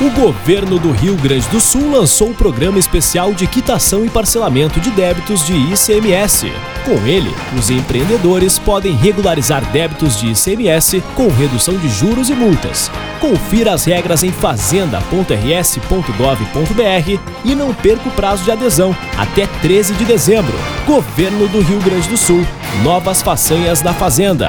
O governo do Rio Grande do Sul lançou o programa especial de quitação e parcelamento de débitos de ICMS. Com ele, os empreendedores podem regularizar débitos de ICMS com redução de juros e multas. Confira as regras em fazenda.rs.gov.br e não perca o prazo de adesão até 13 de dezembro. Governo do Rio Grande do Sul. Novas façanhas da Fazenda.